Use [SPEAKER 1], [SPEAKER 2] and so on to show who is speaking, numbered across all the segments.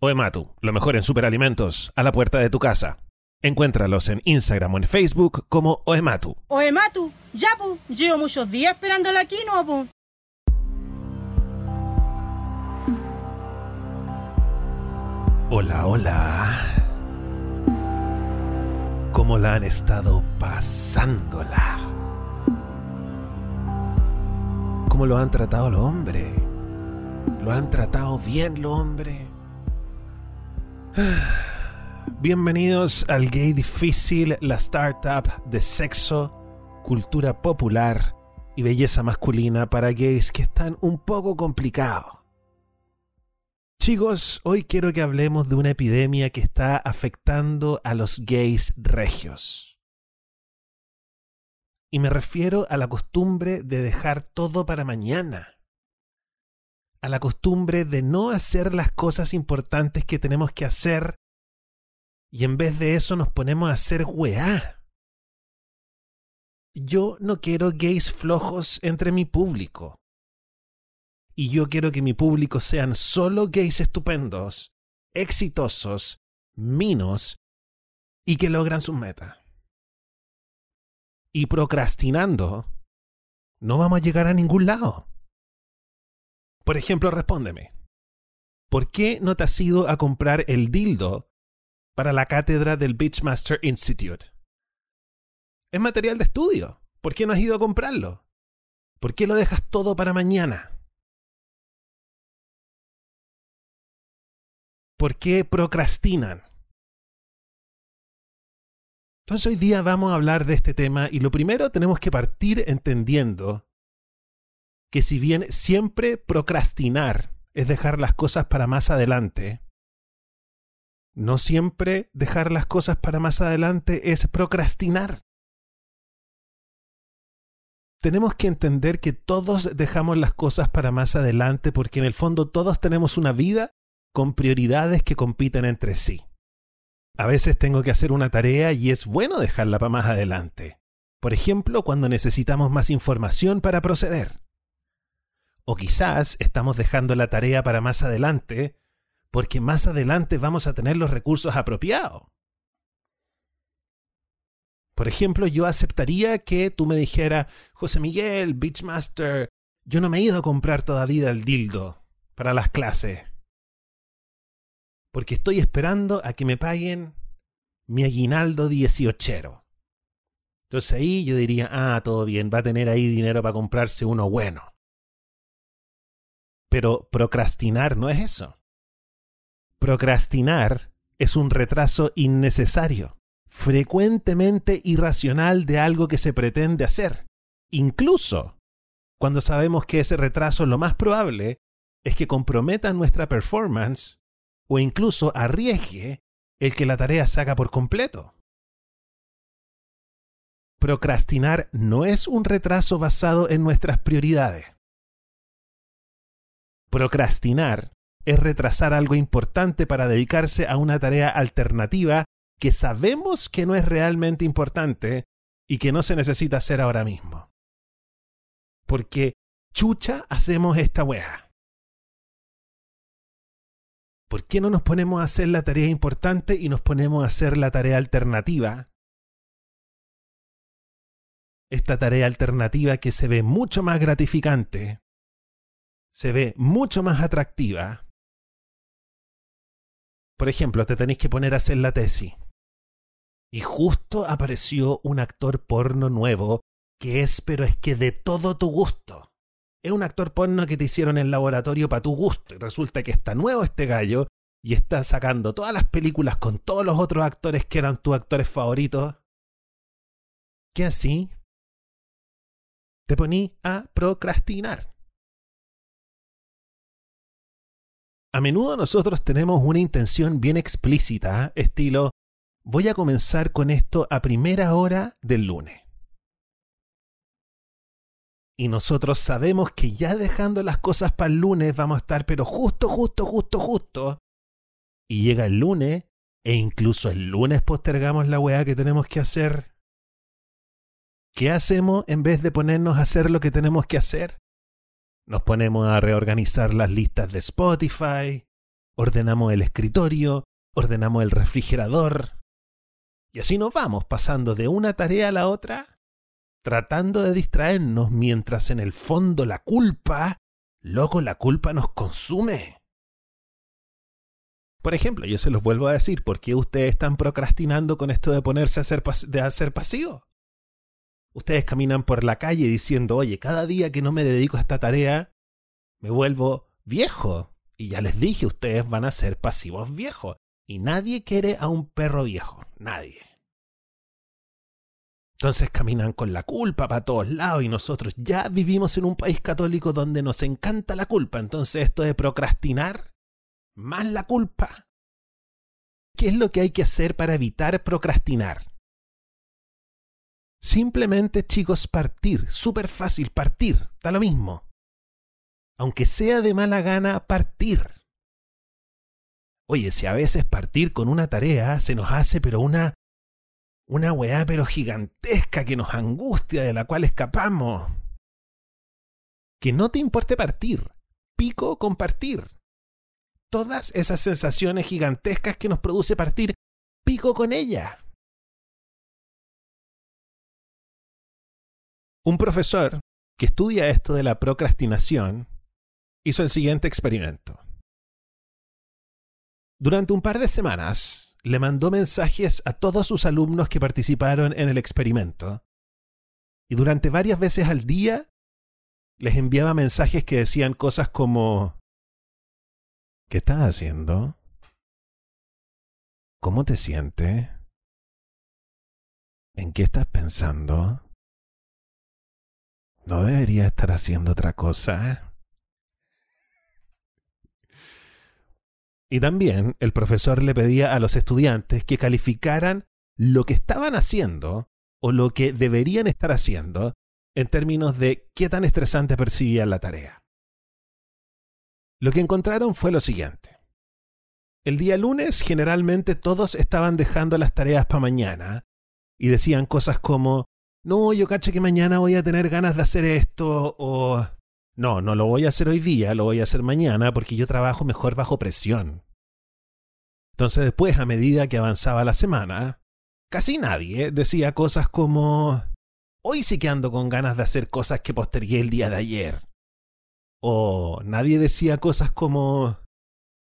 [SPEAKER 1] Oematu, lo mejor en superalimentos, a la puerta de tu casa. Encuéntralos en Instagram o en Facebook como Oematu.
[SPEAKER 2] Oematu, ya pu, llevo muchos días esperando la quinoa, pu.
[SPEAKER 1] Hola, hola. ¿Cómo la han estado pasándola? ¿Cómo lo han tratado los hombres? ¿Lo han tratado bien los hombres? Bienvenidos al Gay Difícil, la startup de sexo, cultura popular y belleza masculina para gays que están un poco complicados. Chicos, hoy quiero que hablemos de una epidemia que está afectando a los gays regios. Y me refiero a la costumbre de dejar todo para mañana. A la costumbre de no hacer las cosas importantes que tenemos que hacer y en vez de eso nos ponemos a hacer weá. Yo no quiero gays flojos entre mi público y yo quiero que mi público sean solo gays estupendos, exitosos, minos y que logran sus metas. Y procrastinando, no vamos a llegar a ningún lado. Por ejemplo, respóndeme. ¿Por qué no te has ido a comprar el dildo para la cátedra del Beachmaster Institute? Es material de estudio. ¿Por qué no has ido a comprarlo? ¿Por qué lo dejas todo para mañana? ¿Por qué procrastinan? Entonces hoy día vamos a hablar de este tema y lo primero tenemos que partir entendiendo que si bien siempre procrastinar es dejar las cosas para más adelante, no siempre dejar las cosas para más adelante es procrastinar. Tenemos que entender que todos dejamos las cosas para más adelante porque en el fondo todos tenemos una vida con prioridades que compiten entre sí. A veces tengo que hacer una tarea y es bueno dejarla para más adelante. Por ejemplo, cuando necesitamos más información para proceder. O quizás estamos dejando la tarea para más adelante porque más adelante vamos a tener los recursos apropiados. Por ejemplo, yo aceptaría que tú me dijeras, José Miguel, Beachmaster, yo no me he ido a comprar todavía el dildo para las clases porque estoy esperando a que me paguen mi aguinaldo dieciochero. Entonces ahí yo diría, ah, todo bien, va a tener ahí dinero para comprarse uno bueno. Pero procrastinar no es eso. Procrastinar es un retraso innecesario, frecuentemente irracional de algo que se pretende hacer. Incluso cuando sabemos que ese retraso lo más probable es que comprometa nuestra performance o incluso arriesgue el que la tarea se haga por completo. Procrastinar no es un retraso basado en nuestras prioridades. Procrastinar es retrasar algo importante para dedicarse a una tarea alternativa que sabemos que no es realmente importante y que no se necesita hacer ahora mismo. Porque chucha hacemos esta wea. ¿Por qué no nos ponemos a hacer la tarea importante y nos ponemos a hacer la tarea alternativa? Esta tarea alternativa que se ve mucho más gratificante, se ve mucho más atractiva. Por ejemplo, te tenéis que poner a hacer la tesis. Y justo apareció un actor porno nuevo que es, pero es que de todo tu gusto es un actor porno que te hicieron en el laboratorio para tu gusto. Y resulta que está nuevo este gallo y está sacando todas las películas con todos los otros actores que eran tus actores favoritos. ¿Qué así? Te poní a procrastinar. A menudo nosotros tenemos una intención bien explícita, estilo, voy a comenzar con esto a primera hora del lunes. Y nosotros sabemos que ya dejando las cosas para el lunes vamos a estar, pero justo, justo, justo, justo. Y llega el lunes, e incluso el lunes postergamos la weá que tenemos que hacer. ¿Qué hacemos en vez de ponernos a hacer lo que tenemos que hacer? Nos ponemos a reorganizar las listas de Spotify, ordenamos el escritorio, ordenamos el refrigerador. Y así nos vamos pasando de una tarea a la otra, tratando de distraernos mientras en el fondo la culpa, loco, la culpa nos consume. Por ejemplo, yo se los vuelvo a decir, ¿por qué ustedes están procrastinando con esto de ponerse a hacer, de hacer pasivo? Ustedes caminan por la calle diciendo, oye, cada día que no me dedico a esta tarea, me vuelvo viejo. Y ya les dije, ustedes van a ser pasivos viejos. Y nadie quiere a un perro viejo. Nadie. Entonces caminan con la culpa para todos lados y nosotros ya vivimos en un país católico donde nos encanta la culpa. Entonces esto de procrastinar, más la culpa. ¿Qué es lo que hay que hacer para evitar procrastinar? Simplemente, chicos, partir. Súper fácil, partir. Da lo mismo. Aunque sea de mala gana, partir. Oye, si a veces partir con una tarea se nos hace, pero una. una weá, pero gigantesca que nos angustia, de la cual escapamos. Que no te importe partir. Pico con partir. Todas esas sensaciones gigantescas que nos produce partir, pico con ella. Un profesor que estudia esto de la procrastinación hizo el siguiente experimento. Durante un par de semanas le mandó mensajes a todos sus alumnos que participaron en el experimento y durante varias veces al día les enviaba mensajes que decían cosas como ¿Qué estás haciendo? ¿Cómo te sientes? ¿En qué estás pensando? ¿No debería estar haciendo otra cosa? Y también el profesor le pedía a los estudiantes que calificaran lo que estaban haciendo o lo que deberían estar haciendo en términos de qué tan estresante percibían la tarea. Lo que encontraron fue lo siguiente. El día lunes generalmente todos estaban dejando las tareas para mañana y decían cosas como, no, yo caché que mañana voy a tener ganas de hacer esto o... No, no lo voy a hacer hoy día, lo voy a hacer mañana porque yo trabajo mejor bajo presión. Entonces después, a medida que avanzaba la semana, casi nadie decía cosas como... Hoy sí que ando con ganas de hacer cosas que postergué el día de ayer. O nadie decía cosas como...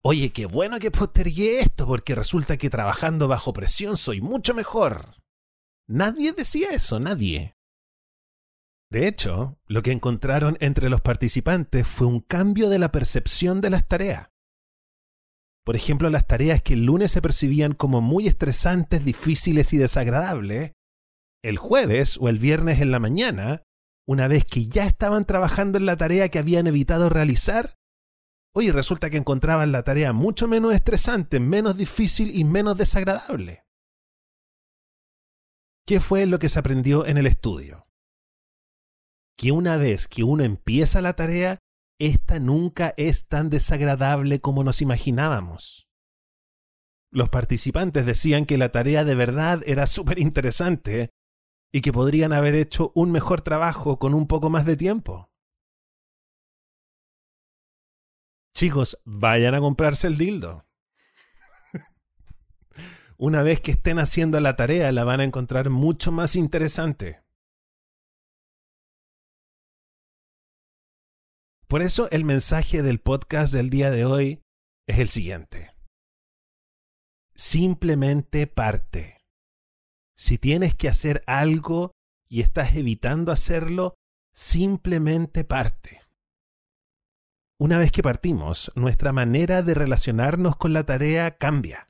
[SPEAKER 1] Oye, qué bueno que postergué esto porque resulta que trabajando bajo presión soy mucho mejor. Nadie decía eso, nadie. De hecho, lo que encontraron entre los participantes fue un cambio de la percepción de las tareas. Por ejemplo, las tareas que el lunes se percibían como muy estresantes, difíciles y desagradables, el jueves o el viernes en la mañana, una vez que ya estaban trabajando en la tarea que habían evitado realizar, hoy resulta que encontraban la tarea mucho menos estresante, menos difícil y menos desagradable. ¿Qué fue lo que se aprendió en el estudio? Que una vez que uno empieza la tarea, esta nunca es tan desagradable como nos imaginábamos. Los participantes decían que la tarea de verdad era súper interesante y que podrían haber hecho un mejor trabajo con un poco más de tiempo. Chicos, vayan a comprarse el dildo una vez que estén haciendo la tarea, la van a encontrar mucho más interesante. Por eso el mensaje del podcast del día de hoy es el siguiente. Simplemente parte. Si tienes que hacer algo y estás evitando hacerlo, simplemente parte. Una vez que partimos, nuestra manera de relacionarnos con la tarea cambia.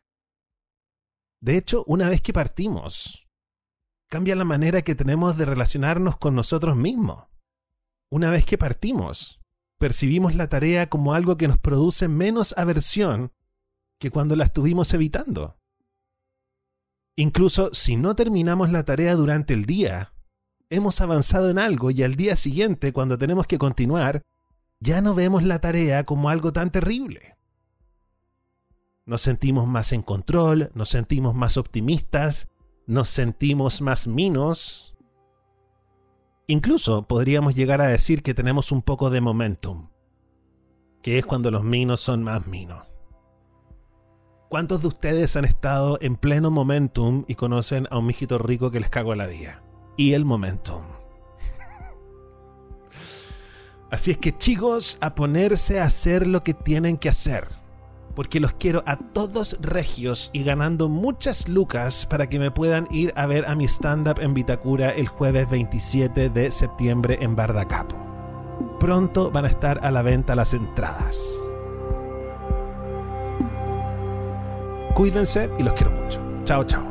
[SPEAKER 1] De hecho, una vez que partimos, cambia la manera que tenemos de relacionarnos con nosotros mismos. Una vez que partimos, percibimos la tarea como algo que nos produce menos aversión que cuando la estuvimos evitando. Incluso si no terminamos la tarea durante el día, hemos avanzado en algo y al día siguiente, cuando tenemos que continuar, ya no vemos la tarea como algo tan terrible. Nos sentimos más en control, nos sentimos más optimistas, nos sentimos más minos. Incluso podríamos llegar a decir que tenemos un poco de momentum, que es cuando los minos son más minos. ¿Cuántos de ustedes han estado en pleno momentum y conocen a un mijito rico que les cago la vida? Y el momentum. Así es que chicos, a ponerse a hacer lo que tienen que hacer. Porque los quiero a todos regios y ganando muchas lucas para que me puedan ir a ver a mi stand-up en Vitacura el jueves 27 de septiembre en Bardacapo. Pronto van a estar a la venta las entradas. Cuídense y los quiero mucho. Chao, chao.